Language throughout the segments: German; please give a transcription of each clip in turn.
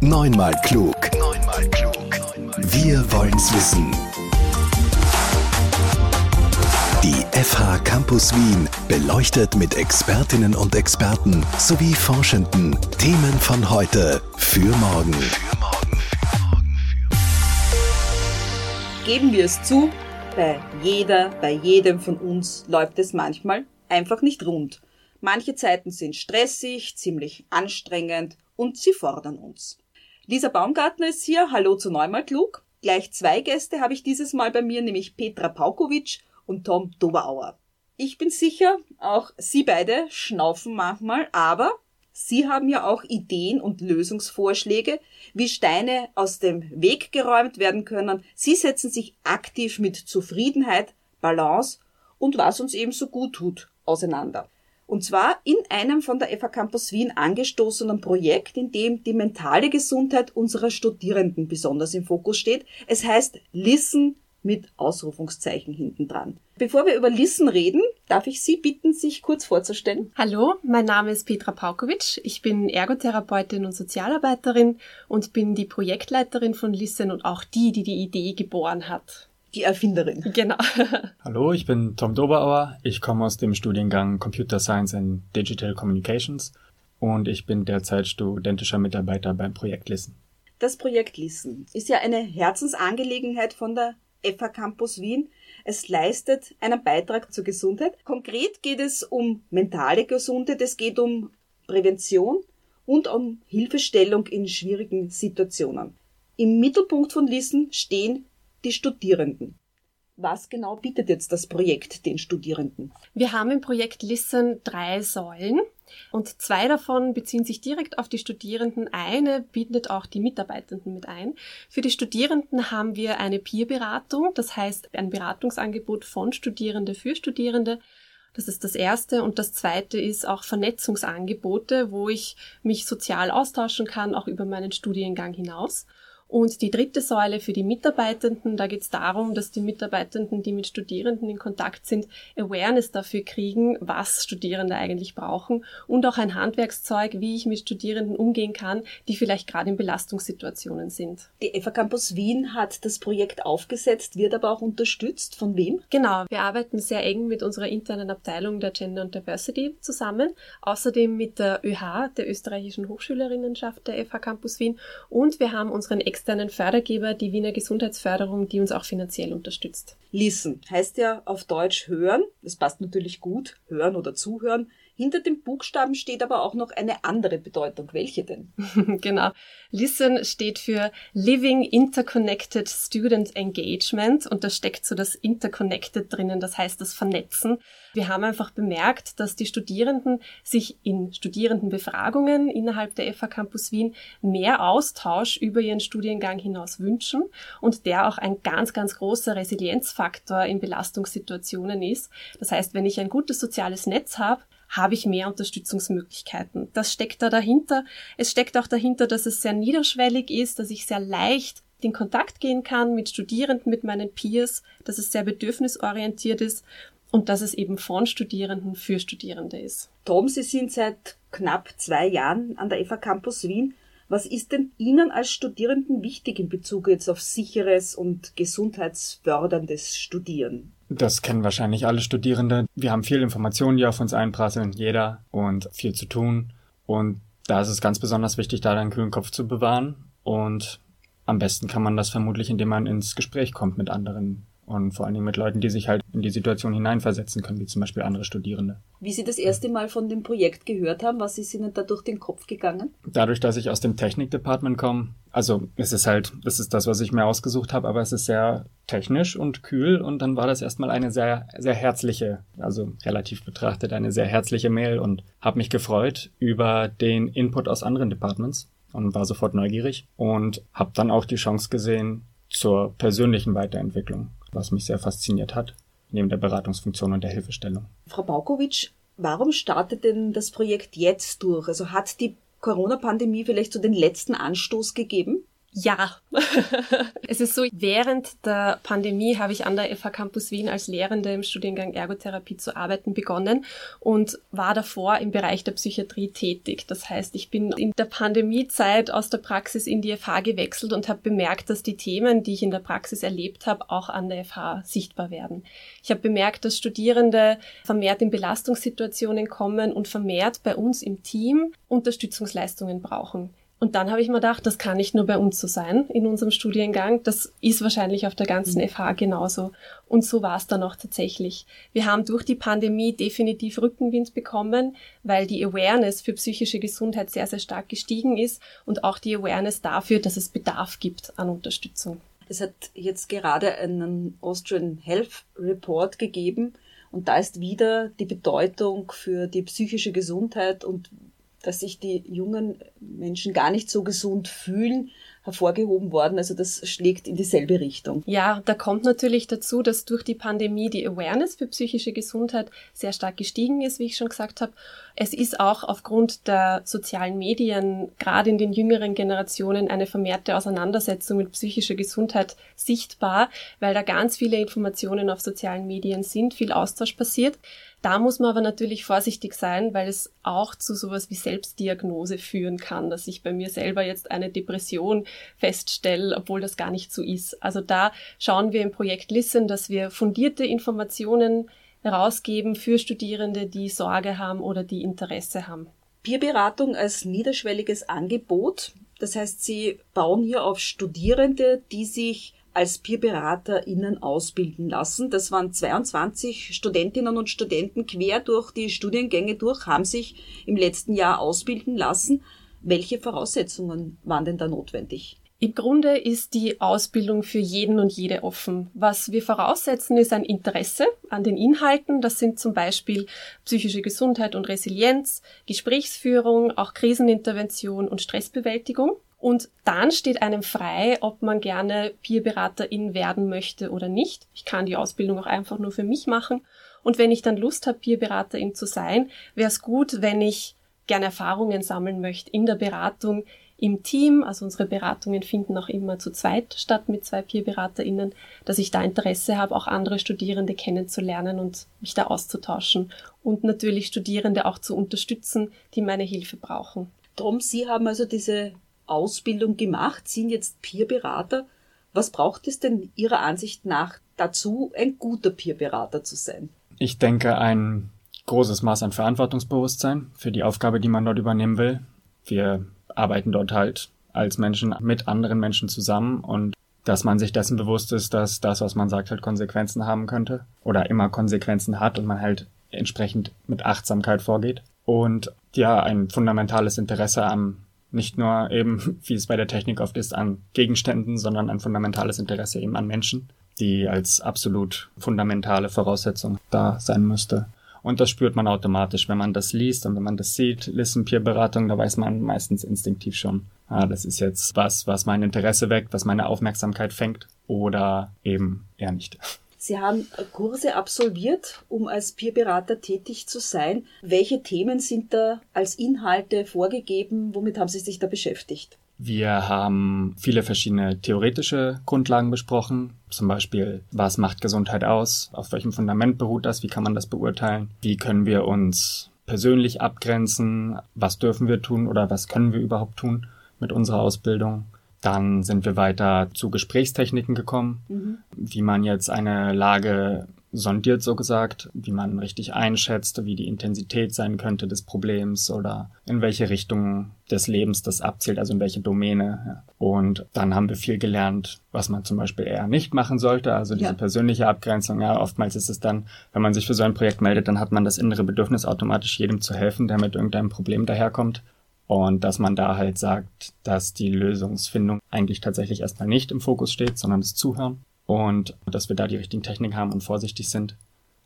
Neunmal klug. Neunmal klug. Wir wollen's wissen. Die FH Campus Wien beleuchtet mit Expertinnen und Experten sowie Forschenden Themen von heute für morgen. Geben wir es zu, bei jeder, bei jedem von uns läuft es manchmal einfach nicht rund. Manche Zeiten sind stressig, ziemlich anstrengend und sie fordern uns. Lisa Baumgartner ist hier. Hallo zu Neumal Klug. Gleich zwei Gäste habe ich dieses Mal bei mir, nämlich Petra Paukovic und Tom Doberauer. Ich bin sicher, auch Sie beide schnaufen manchmal, aber Sie haben ja auch Ideen und Lösungsvorschläge, wie Steine aus dem Weg geräumt werden können. Sie setzen sich aktiv mit Zufriedenheit, Balance und was uns eben so gut tut auseinander. Und zwar in einem von der FH Campus Wien angestoßenen Projekt, in dem die mentale Gesundheit unserer Studierenden besonders im Fokus steht. Es heißt Listen mit Ausrufungszeichen hinten dran. Bevor wir über Listen reden, darf ich Sie bitten, sich kurz vorzustellen. Hallo, mein Name ist Petra Paukovic. Ich bin Ergotherapeutin und Sozialarbeiterin und bin die Projektleiterin von Listen und auch die, die die Idee geboren hat die Erfinderin. Genau. Hallo, ich bin Tom Doberauer. Ich komme aus dem Studiengang Computer Science and Digital Communications und ich bin derzeit studentischer Mitarbeiter beim Projekt Listen. Das Projekt Listen ist ja eine Herzensangelegenheit von der FH Campus Wien. Es leistet einen Beitrag zur Gesundheit. Konkret geht es um mentale Gesundheit, es geht um Prävention und um Hilfestellung in schwierigen Situationen. Im Mittelpunkt von Listen stehen die Studierenden. Was genau bietet jetzt das Projekt den Studierenden? Wir haben im Projekt Listen drei Säulen und zwei davon beziehen sich direkt auf die Studierenden. Eine bietet auch die Mitarbeitenden mit ein. Für die Studierenden haben wir eine Peerberatung, das heißt ein Beratungsangebot von Studierende für Studierende. Das ist das erste. Und das zweite ist auch Vernetzungsangebote, wo ich mich sozial austauschen kann, auch über meinen Studiengang hinaus. Und die dritte Säule für die Mitarbeitenden, da geht es darum, dass die Mitarbeitenden, die mit Studierenden in Kontakt sind, Awareness dafür kriegen, was Studierende eigentlich brauchen und auch ein Handwerkszeug, wie ich mit Studierenden umgehen kann, die vielleicht gerade in Belastungssituationen sind. Die FA Campus Wien hat das Projekt aufgesetzt, wird aber auch unterstützt. Von wem? Genau, wir arbeiten sehr eng mit unserer internen Abteilung der Gender und Diversity zusammen, außerdem mit der ÖH, der österreichischen Hochschülerinnenschaft der FH Campus Wien und wir haben unseren externen Fördergeber, die Wiener Gesundheitsförderung, die uns auch finanziell unterstützt. Listen heißt ja auf Deutsch hören. Das passt natürlich gut, hören oder zuhören. Hinter dem Buchstaben steht aber auch noch eine andere Bedeutung. Welche denn? genau. Listen steht für Living Interconnected Student Engagement und da steckt so das Interconnected drinnen, das heißt das Vernetzen. Wir haben einfach bemerkt, dass die Studierenden sich in Studierendenbefragungen innerhalb der FH Campus Wien mehr Austausch über ihren Studiengang hinaus wünschen und der auch ein ganz, ganz großer Resilienzfaktor in Belastungssituationen ist. Das heißt, wenn ich ein gutes soziales Netz habe, habe ich mehr Unterstützungsmöglichkeiten. Das steckt da dahinter. Es steckt auch dahinter, dass es sehr niederschwellig ist, dass ich sehr leicht in Kontakt gehen kann mit Studierenden, mit meinen Peers, dass es sehr bedürfnisorientiert ist und dass es eben von Studierenden für Studierende ist. Tom, Sie sind seit knapp zwei Jahren an der FA Campus Wien. Was ist denn Ihnen als Studierenden wichtig in Bezug jetzt auf sicheres und gesundheitsförderndes Studieren? Das kennen wahrscheinlich alle Studierende. Wir haben viel Informationen, die auf uns einprasseln, jeder, und viel zu tun. Und da ist es ganz besonders wichtig, da einen kühlen Kopf zu bewahren. Und am besten kann man das vermutlich, indem man ins Gespräch kommt mit anderen und vor allen Dingen mit Leuten, die sich halt in die Situation hineinversetzen können, wie zum Beispiel andere Studierende. Wie Sie das erste Mal von dem Projekt gehört haben, was ist Ihnen da durch den Kopf gegangen? Dadurch, dass ich aus dem Technikdepartment komme, also es ist halt, das ist das, was ich mir ausgesucht habe, aber es ist sehr technisch und kühl und dann war das erstmal eine sehr, sehr herzliche, also relativ betrachtet eine sehr herzliche Mail und habe mich gefreut über den Input aus anderen Departments und war sofort neugierig und habe dann auch die Chance gesehen zur persönlichen Weiterentwicklung was mich sehr fasziniert hat, neben der Beratungsfunktion und der Hilfestellung. Frau Baukovic, warum startet denn das Projekt jetzt durch? Also hat die Corona-Pandemie vielleicht so den letzten Anstoß gegeben? Ja, es ist so, während der Pandemie habe ich an der FH Campus Wien als Lehrende im Studiengang Ergotherapie zu arbeiten begonnen und war davor im Bereich der Psychiatrie tätig. Das heißt, ich bin in der Pandemiezeit aus der Praxis in die FH gewechselt und habe bemerkt, dass die Themen, die ich in der Praxis erlebt habe, auch an der FH sichtbar werden. Ich habe bemerkt, dass Studierende vermehrt in Belastungssituationen kommen und vermehrt bei uns im Team Unterstützungsleistungen brauchen. Und dann habe ich mir gedacht, das kann nicht nur bei uns so sein in unserem Studiengang, das ist wahrscheinlich auf der ganzen mhm. FH genauso. Und so war es dann auch tatsächlich. Wir haben durch die Pandemie definitiv Rückenwind bekommen, weil die Awareness für psychische Gesundheit sehr, sehr stark gestiegen ist und auch die Awareness dafür, dass es Bedarf gibt an Unterstützung. Es hat jetzt gerade einen Austrian Health Report gegeben und da ist wieder die Bedeutung für die psychische Gesundheit und dass sich die jungen Menschen gar nicht so gesund fühlen, hervorgehoben worden. Also das schlägt in dieselbe Richtung. Ja, da kommt natürlich dazu, dass durch die Pandemie die Awareness für psychische Gesundheit sehr stark gestiegen ist, wie ich schon gesagt habe. Es ist auch aufgrund der sozialen Medien, gerade in den jüngeren Generationen, eine vermehrte Auseinandersetzung mit psychischer Gesundheit sichtbar, weil da ganz viele Informationen auf sozialen Medien sind, viel Austausch passiert. Da muss man aber natürlich vorsichtig sein, weil es auch zu sowas wie Selbstdiagnose führen kann, dass ich bei mir selber jetzt eine Depression feststelle, obwohl das gar nicht so ist. Also da schauen wir im Projekt Listen, dass wir fundierte Informationen herausgeben für Studierende, die Sorge haben oder die Interesse haben. Peerberatung als niederschwelliges Angebot. Das heißt, Sie bauen hier auf Studierende, die sich als PeerberaterInnen ausbilden lassen. Das waren 22 Studentinnen und Studenten quer durch die Studiengänge durch, haben sich im letzten Jahr ausbilden lassen. Welche Voraussetzungen waren denn da notwendig? Im Grunde ist die Ausbildung für jeden und jede offen. Was wir voraussetzen, ist ein Interesse an den Inhalten. Das sind zum Beispiel psychische Gesundheit und Resilienz, Gesprächsführung, auch Krisenintervention und Stressbewältigung. Und dann steht einem frei, ob man gerne Peerberaterin werden möchte oder nicht. Ich kann die Ausbildung auch einfach nur für mich machen. Und wenn ich dann Lust habe, Peerberaterin zu sein, wäre es gut, wenn ich gerne Erfahrungen sammeln möchte in der Beratung im Team. Also unsere Beratungen finden auch immer zu zweit statt mit zwei Peerberaterinnen, dass ich da Interesse habe, auch andere Studierende kennenzulernen und mich da auszutauschen und natürlich Studierende auch zu unterstützen, die meine Hilfe brauchen. Drum, Sie haben also diese Ausbildung gemacht, sind jetzt Peerberater. Was braucht es denn Ihrer Ansicht nach dazu, ein guter Peerberater zu sein? Ich denke, ein großes Maß an Verantwortungsbewusstsein für die Aufgabe, die man dort übernehmen will. Wir arbeiten dort halt als Menschen mit anderen Menschen zusammen und dass man sich dessen bewusst ist, dass das, was man sagt, halt Konsequenzen haben könnte oder immer Konsequenzen hat und man halt entsprechend mit Achtsamkeit vorgeht. Und ja, ein fundamentales Interesse am nicht nur eben, wie es bei der Technik oft ist, an Gegenständen, sondern ein fundamentales Interesse eben an Menschen, die als absolut fundamentale Voraussetzung da sein müsste. Und das spürt man automatisch, wenn man das liest und wenn man das sieht. Listen-Peer-Beratung, da weiß man meistens instinktiv schon, ah, das ist jetzt was, was mein Interesse weckt, was meine Aufmerksamkeit fängt oder eben eher nicht. Sie haben Kurse absolviert, um als Peerberater tätig zu sein. Welche Themen sind da als Inhalte vorgegeben? Womit haben Sie sich da beschäftigt? Wir haben viele verschiedene theoretische Grundlagen besprochen. Zum Beispiel, was macht Gesundheit aus? Auf welchem Fundament beruht das? Wie kann man das beurteilen? Wie können wir uns persönlich abgrenzen? Was dürfen wir tun oder was können wir überhaupt tun mit unserer Ausbildung? Dann sind wir weiter zu Gesprächstechniken gekommen, mhm. wie man jetzt eine Lage sondiert, so gesagt, wie man richtig einschätzt, wie die Intensität sein könnte des Problems oder in welche Richtung des Lebens das abzielt, also in welche Domäne. Und dann haben wir viel gelernt, was man zum Beispiel eher nicht machen sollte, also diese ja. persönliche Abgrenzung. Ja, oftmals ist es dann, wenn man sich für so ein Projekt meldet, dann hat man das innere Bedürfnis, automatisch jedem zu helfen, der mit irgendeinem Problem daherkommt. Und dass man da halt sagt, dass die Lösungsfindung eigentlich tatsächlich erstmal nicht im Fokus steht, sondern das Zuhören. Und dass wir da die richtigen Techniken haben und vorsichtig sind.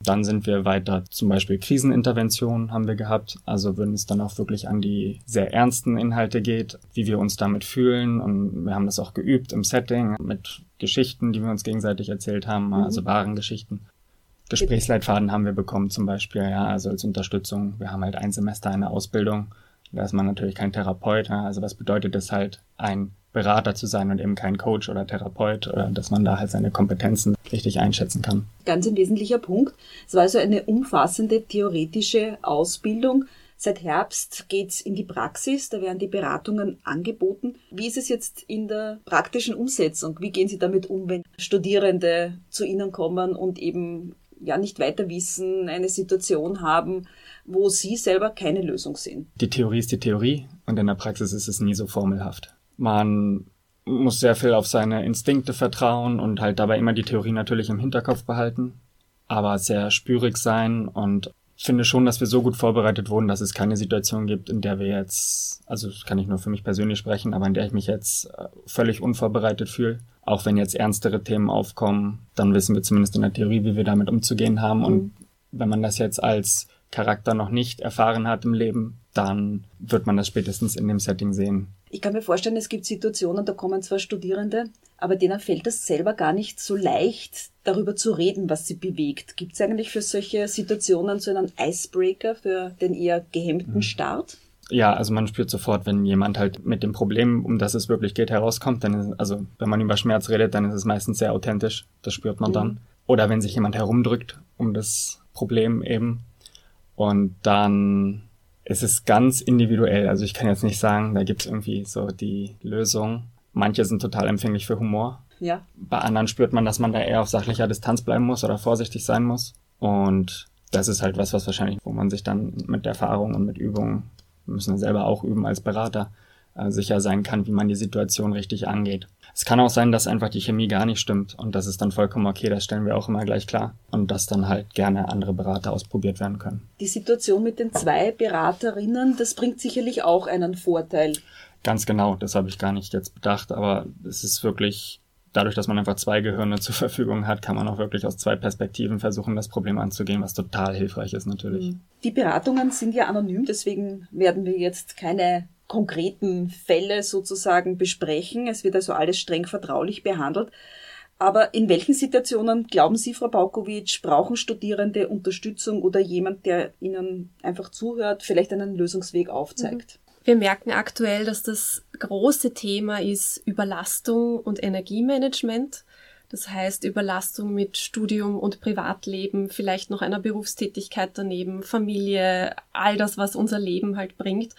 Dann sind wir weiter, zum Beispiel Krisenintervention haben wir gehabt. Also wenn es dann auch wirklich an die sehr ernsten Inhalte geht, wie wir uns damit fühlen. Und wir haben das auch geübt im Setting mit Geschichten, die wir uns gegenseitig erzählt haben, mhm. also wahren Geschichten. Gesprächsleitfaden haben wir bekommen zum Beispiel, ja, also als Unterstützung. Wir haben halt ein Semester eine Ausbildung da ist man natürlich kein Therapeut. Also was bedeutet es halt, ein Berater zu sein und eben kein Coach oder Therapeut oder dass man da halt seine Kompetenzen richtig einschätzen kann. Ganz ein wesentlicher Punkt. Es war also eine umfassende theoretische Ausbildung. Seit Herbst geht's in die Praxis, da werden die Beratungen angeboten. Wie ist es jetzt in der praktischen Umsetzung? Wie gehen Sie damit um, wenn Studierende zu Ihnen kommen und eben ja nicht weiter wissen, eine Situation haben, wo Sie selber keine Lösung sehen? Die Theorie ist die Theorie und in der Praxis ist es nie so formelhaft. Man muss sehr viel auf seine Instinkte vertrauen und halt dabei immer die Theorie natürlich im Hinterkopf behalten, aber sehr spürig sein und finde schon, dass wir so gut vorbereitet wurden, dass es keine Situation gibt, in der wir jetzt, also das kann ich nur für mich persönlich sprechen, aber in der ich mich jetzt äh, völlig unvorbereitet fühle. Auch wenn jetzt ernstere Themen aufkommen, dann wissen wir zumindest in der Theorie, wie wir damit umzugehen haben. Mhm. Und wenn man das jetzt als Charakter noch nicht erfahren hat im Leben, dann wird man das spätestens in dem Setting sehen. Ich kann mir vorstellen, es gibt Situationen, da kommen zwar Studierende, aber denen fällt es selber gar nicht so leicht, darüber zu reden, was sie bewegt. Gibt es eigentlich für solche Situationen so einen Icebreaker für den eher gehemmten mhm. Start? Ja, also man spürt sofort, wenn jemand halt mit dem Problem, um das es wirklich geht, herauskommt, dann ist, also wenn man über Schmerz redet, dann ist es meistens sehr authentisch. Das spürt man mhm. dann. Oder wenn sich jemand herumdrückt um das Problem eben. Und dann ist es ganz individuell. Also ich kann jetzt nicht sagen, da gibt es irgendwie so die Lösung. Manche sind total empfänglich für Humor. Ja. Bei anderen spürt man, dass man da eher auf sachlicher Distanz bleiben muss oder vorsichtig sein muss. Und das ist halt was, was wahrscheinlich, wo man sich dann mit Erfahrung und mit Übung, wir müssen selber auch üben als Berater, äh, sicher sein kann, wie man die Situation richtig angeht. Es kann auch sein, dass einfach die Chemie gar nicht stimmt und das ist dann vollkommen okay, das stellen wir auch immer gleich klar und dass dann halt gerne andere Berater ausprobiert werden können. Die Situation mit den zwei Beraterinnen, das bringt sicherlich auch einen Vorteil. Ganz genau, das habe ich gar nicht jetzt bedacht, aber es ist wirklich dadurch, dass man einfach zwei Gehirne zur Verfügung hat, kann man auch wirklich aus zwei Perspektiven versuchen, das Problem anzugehen, was total hilfreich ist natürlich. Mhm. Die Beratungen sind ja anonym, deswegen werden wir jetzt keine konkreten Fälle sozusagen besprechen. Es wird also alles streng vertraulich behandelt. Aber in welchen Situationen, glauben Sie, Frau Baukowitsch, brauchen Studierende Unterstützung oder jemand, der ihnen einfach zuhört, vielleicht einen Lösungsweg aufzeigt? Mhm. Wir merken aktuell, dass das große Thema ist Überlastung und Energiemanagement. Das heißt Überlastung mit Studium und Privatleben, vielleicht noch einer Berufstätigkeit daneben, Familie, all das, was unser Leben halt bringt.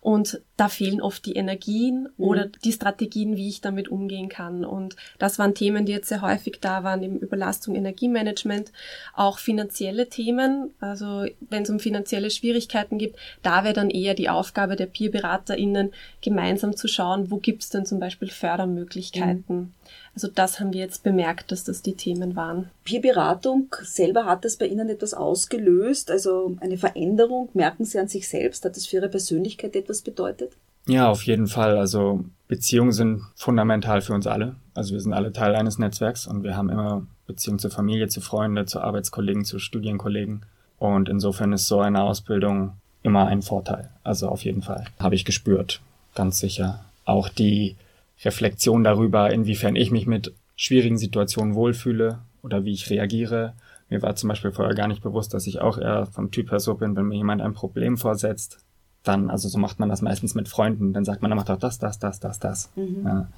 Und da fehlen oft die Energien mhm. oder die Strategien, wie ich damit umgehen kann. Und das waren Themen, die jetzt sehr häufig da waren, eben Überlastung, Energiemanagement, auch finanzielle Themen. Also wenn es um finanzielle Schwierigkeiten gibt, da wäre dann eher die Aufgabe der Peerberaterinnen, gemeinsam zu schauen, wo gibt es denn zum Beispiel Fördermöglichkeiten. Mhm. Also das haben wir jetzt bemerkt, dass das die Themen waren. Peerberatung selber hat das bei Ihnen etwas ausgelöst, also eine Veränderung. Merken Sie an sich selbst? Hat das für Ihre Persönlichkeit etwas bedeutet? Ja, auf jeden Fall. Also Beziehungen sind fundamental für uns alle. Also wir sind alle Teil eines Netzwerks und wir haben immer Beziehungen zur Familie, zu Freunden, zu Arbeitskollegen, zu Studienkollegen. Und insofern ist so eine Ausbildung immer ein Vorteil. Also auf jeden Fall. Habe ich gespürt. Ganz sicher. Auch die Reflexion darüber, inwiefern ich mich mit schwierigen Situationen wohlfühle oder wie ich reagiere. Mir war zum Beispiel vorher gar nicht bewusst, dass ich auch eher vom Typ her so bin, wenn mir jemand ein Problem vorsetzt, dann, also so macht man das meistens mit Freunden, dann sagt man, er macht doch das, das, das, das, das. Mhm. Ja,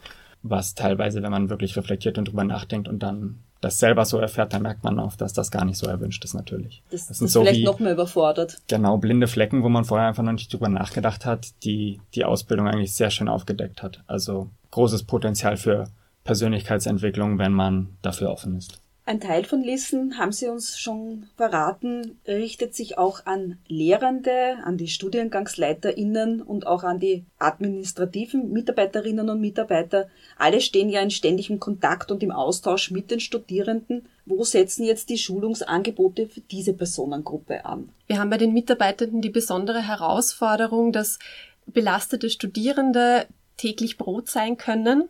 was teilweise, wenn man wirklich reflektiert und drüber nachdenkt und dann das selber so erfährt, dann merkt man auch, dass das gar nicht so erwünscht ist natürlich. Das, das sind das so vielleicht wie, noch mehr überfordert. Genau, blinde Flecken, wo man vorher einfach noch nicht drüber nachgedacht hat, die die Ausbildung eigentlich sehr schön aufgedeckt hat. Also großes Potenzial für Persönlichkeitsentwicklung, wenn man dafür offen ist. Ein Teil von Listen, haben Sie uns schon verraten, richtet sich auch an Lehrende, an die StudiengangsleiterInnen und auch an die administrativen Mitarbeiterinnen und Mitarbeiter. Alle stehen ja in ständigem Kontakt und im Austausch mit den Studierenden. Wo setzen jetzt die Schulungsangebote für diese Personengruppe an? Wir haben bei den Mitarbeitenden die besondere Herausforderung, dass belastete Studierende täglich Brot sein können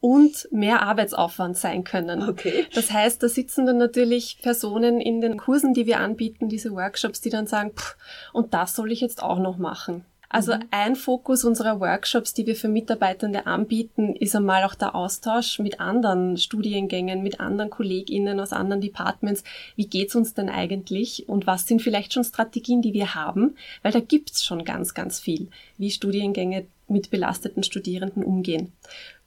und mehr Arbeitsaufwand sein können. Okay. Das heißt, da sitzen dann natürlich Personen in den Kursen, die wir anbieten, diese Workshops, die dann sagen, pff, und das soll ich jetzt auch noch machen. Also mhm. ein Fokus unserer Workshops, die wir für Mitarbeitende anbieten, ist einmal auch der Austausch mit anderen Studiengängen, mit anderen KollegInnen aus anderen Departments. Wie geht's uns denn eigentlich und was sind vielleicht schon Strategien, die wir haben? Weil da gibt's schon ganz, ganz viel, wie Studiengänge mit belasteten Studierenden umgehen.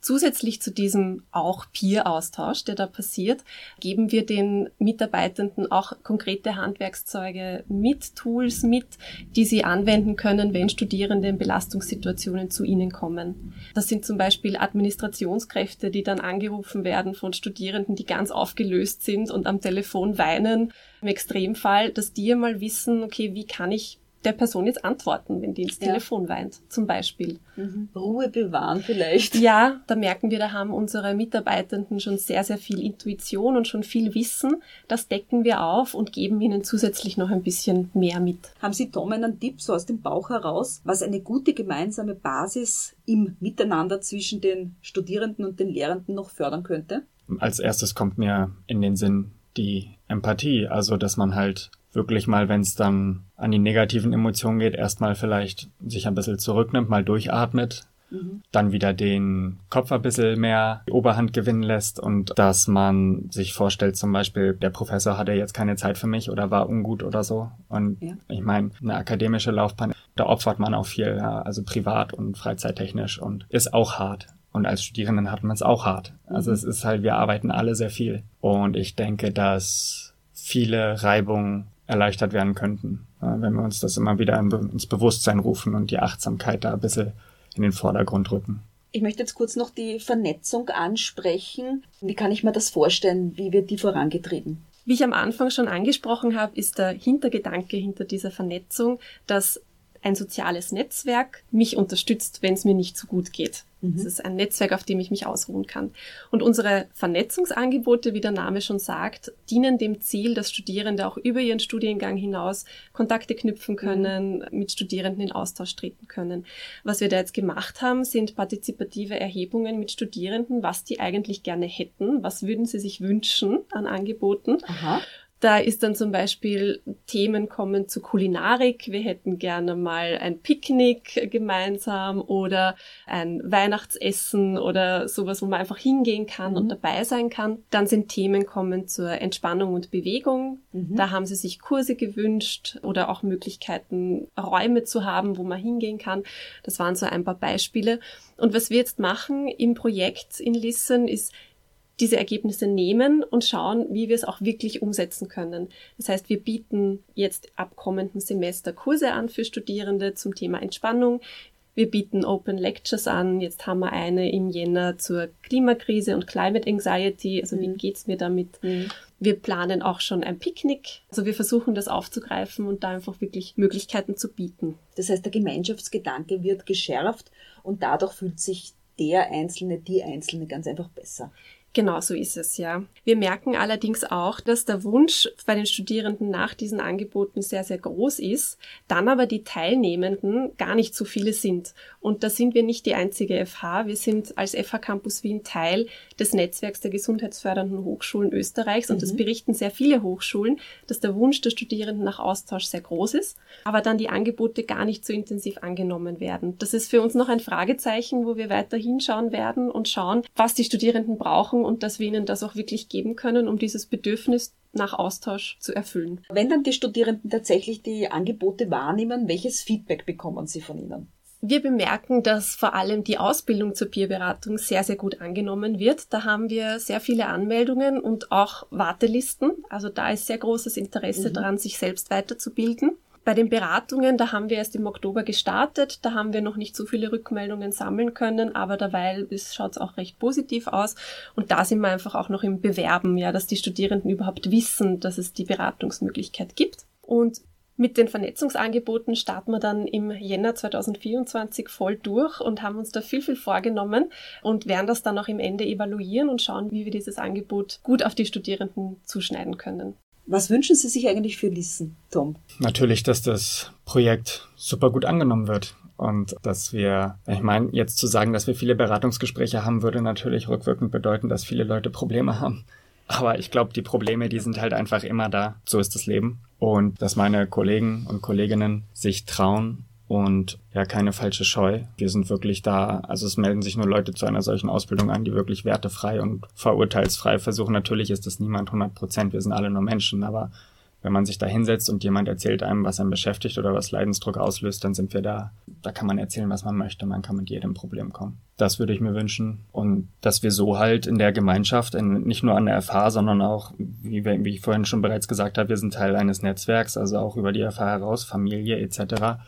Zusätzlich zu diesem auch Peer-Austausch, der da passiert, geben wir den Mitarbeitenden auch konkrete Handwerkszeuge mit, Tools mit, die sie anwenden können, wenn Studierende in Belastungssituationen zu ihnen kommen. Das sind zum Beispiel Administrationskräfte, die dann angerufen werden von Studierenden, die ganz aufgelöst sind und am Telefon weinen. Im Extremfall, dass die einmal wissen, okay, wie kann ich der Person jetzt antworten, wenn die ins Telefon ja. weint, zum Beispiel. Mhm. Ruhe bewahren vielleicht. Ja, da merken wir, da haben unsere Mitarbeitenden schon sehr, sehr viel Intuition und schon viel Wissen. Das decken wir auf und geben ihnen zusätzlich noch ein bisschen mehr mit. Haben Sie Tom einen Tipp so aus dem Bauch heraus, was eine gute gemeinsame Basis im Miteinander zwischen den Studierenden und den Lehrenden noch fördern könnte? Als erstes kommt mir in den Sinn die Empathie, also dass man halt wirklich mal, wenn es dann an die negativen Emotionen geht, erstmal vielleicht sich ein bisschen zurücknimmt, mal durchatmet, mhm. dann wieder den Kopf ein bisschen mehr Oberhand gewinnen lässt und dass man sich vorstellt, zum Beispiel, der Professor hatte jetzt keine Zeit für mich oder war ungut oder so. Und ja. ich meine, eine akademische Laufbahn, da opfert man auch viel, ja, also privat und freizeittechnisch und ist auch hart. Und als Studierenden hat man es auch hart. Also mhm. es ist halt, wir arbeiten alle sehr viel. Und ich denke, dass viele Reibungen erleichtert werden könnten, wenn wir uns das immer wieder ins Bewusstsein rufen und die Achtsamkeit da ein bisschen in den Vordergrund rücken. Ich möchte jetzt kurz noch die Vernetzung ansprechen. Wie kann ich mir das vorstellen? Wie wird die vorangetrieben? Wie ich am Anfang schon angesprochen habe, ist der Hintergedanke hinter dieser Vernetzung, dass ein soziales Netzwerk mich unterstützt, wenn es mir nicht so gut geht. Mhm. Das ist ein Netzwerk, auf dem ich mich ausruhen kann. Und unsere Vernetzungsangebote, wie der Name schon sagt, dienen dem Ziel, dass Studierende auch über ihren Studiengang hinaus Kontakte knüpfen können, mhm. mit Studierenden in Austausch treten können. Was wir da jetzt gemacht haben, sind partizipative Erhebungen mit Studierenden, was die eigentlich gerne hätten, was würden sie sich wünschen an Angeboten. Aha. Da ist dann zum Beispiel Themen kommen zu Kulinarik. Wir hätten gerne mal ein Picknick gemeinsam oder ein Weihnachtsessen oder sowas, wo man einfach hingehen kann mhm. und dabei sein kann. Dann sind Themen kommen zur Entspannung und Bewegung. Mhm. Da haben sie sich Kurse gewünscht oder auch Möglichkeiten, Räume zu haben, wo man hingehen kann. Das waren so ein paar Beispiele. Und was wir jetzt machen im Projekt in Listen ist, diese Ergebnisse nehmen und schauen, wie wir es auch wirklich umsetzen können. Das heißt, wir bieten jetzt ab kommenden Semester Kurse an für Studierende zum Thema Entspannung. Wir bieten Open Lectures an. Jetzt haben wir eine im Jänner zur Klimakrise und Climate Anxiety. Also mhm. wie geht's mir damit? Mhm. Wir planen auch schon ein Picknick. Also wir versuchen das aufzugreifen und da einfach wirklich Möglichkeiten zu bieten. Das heißt, der Gemeinschaftsgedanke wird geschärft und dadurch fühlt sich der Einzelne, die Einzelne ganz einfach besser. Genau so ist es, ja. Wir merken allerdings auch, dass der Wunsch bei den Studierenden nach diesen Angeboten sehr, sehr groß ist, dann aber die Teilnehmenden gar nicht so viele sind. Und da sind wir nicht die einzige FH. Wir sind als FH Campus Wien Teil des Netzwerks der gesundheitsfördernden Hochschulen Österreichs und mhm. berichten sehr viele Hochschulen, dass der Wunsch der Studierenden nach Austausch sehr groß ist, aber dann die Angebote gar nicht so intensiv angenommen werden. Das ist für uns noch ein Fragezeichen, wo wir weiter hinschauen werden und schauen, was die Studierenden brauchen brauchen und dass wir ihnen das auch wirklich geben können, um dieses Bedürfnis nach Austausch zu erfüllen. Wenn dann die Studierenden tatsächlich die Angebote wahrnehmen, welches Feedback bekommen sie von ihnen? Wir bemerken, dass vor allem die Ausbildung zur Peerberatung sehr, sehr gut angenommen wird. Da haben wir sehr viele Anmeldungen und auch Wartelisten. Also da ist sehr großes Interesse mhm. daran, sich selbst weiterzubilden. Bei den Beratungen, da haben wir erst im Oktober gestartet, da haben wir noch nicht so viele Rückmeldungen sammeln können, aber derweil schaut es auch recht positiv aus. Und da sind wir einfach auch noch im Bewerben, ja, dass die Studierenden überhaupt wissen, dass es die Beratungsmöglichkeit gibt. Und mit den Vernetzungsangeboten starten wir dann im Jänner 2024 voll durch und haben uns da viel, viel vorgenommen und werden das dann auch im Ende evaluieren und schauen, wie wir dieses Angebot gut auf die Studierenden zuschneiden können. Was wünschen Sie sich eigentlich für Lissen, Tom? Natürlich, dass das Projekt super gut angenommen wird. Und dass wir, ich meine, jetzt zu sagen, dass wir viele Beratungsgespräche haben, würde natürlich rückwirkend bedeuten, dass viele Leute Probleme haben. Aber ich glaube, die Probleme, die sind halt einfach immer da. So ist das Leben. Und dass meine Kollegen und Kolleginnen sich trauen und ja, keine falsche Scheu. Wir sind wirklich da, also es melden sich nur Leute zu einer solchen Ausbildung an, die wirklich wertefrei und verurteilsfrei versuchen. Natürlich ist das niemand 100 Prozent, wir sind alle nur Menschen, aber wenn man sich da hinsetzt und jemand erzählt einem, was einen beschäftigt oder was Leidensdruck auslöst, dann sind wir da. Da kann man erzählen, was man möchte. Man kann mit jedem Problem kommen. Das würde ich mir wünschen. Und dass wir so halt in der Gemeinschaft, in, nicht nur an der FH, sondern auch, wie, wie ich vorhin schon bereits gesagt habe, wir sind Teil eines Netzwerks, also auch über die FH heraus, Familie etc.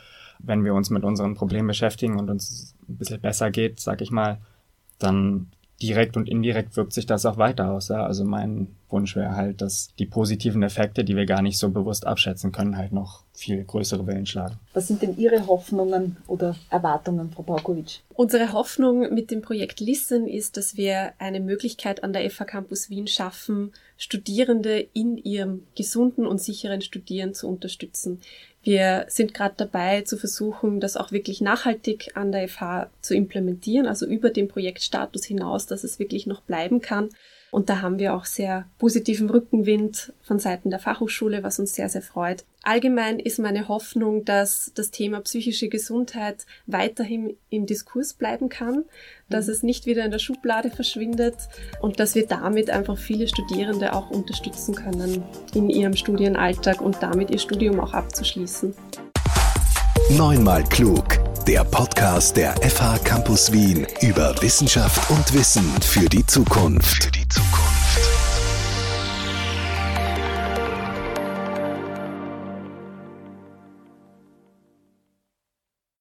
Wenn wir uns mit unseren Problemen beschäftigen und uns ein bisschen besser geht, sag ich mal, dann direkt und indirekt wirkt sich das auch weiter aus. Ja? Also mein Wunsch wäre halt, dass die positiven Effekte, die wir gar nicht so bewusst abschätzen können, halt noch viel größere Wellen schlagen. Was sind denn Ihre Hoffnungen oder Erwartungen, Frau Baukowitsch? Unsere Hoffnung mit dem Projekt Listen ist, dass wir eine Möglichkeit an der FH Campus Wien schaffen, Studierende in ihrem gesunden und sicheren Studieren zu unterstützen. Wir sind gerade dabei zu versuchen, das auch wirklich nachhaltig an der FH zu implementieren, also über den Projektstatus hinaus, dass es wirklich noch bleiben kann. Und da haben wir auch sehr positiven Rückenwind von Seiten der Fachhochschule, was uns sehr, sehr freut. Allgemein ist meine Hoffnung, dass das Thema psychische Gesundheit weiterhin im Diskurs bleiben kann, dass es nicht wieder in der Schublade verschwindet und dass wir damit einfach viele Studierende auch unterstützen können in ihrem Studienalltag und damit ihr Studium auch abzuschließen. Neunmal klug. Der Podcast der FH Campus Wien über Wissenschaft und Wissen für die Zukunft. Für die Zukunft.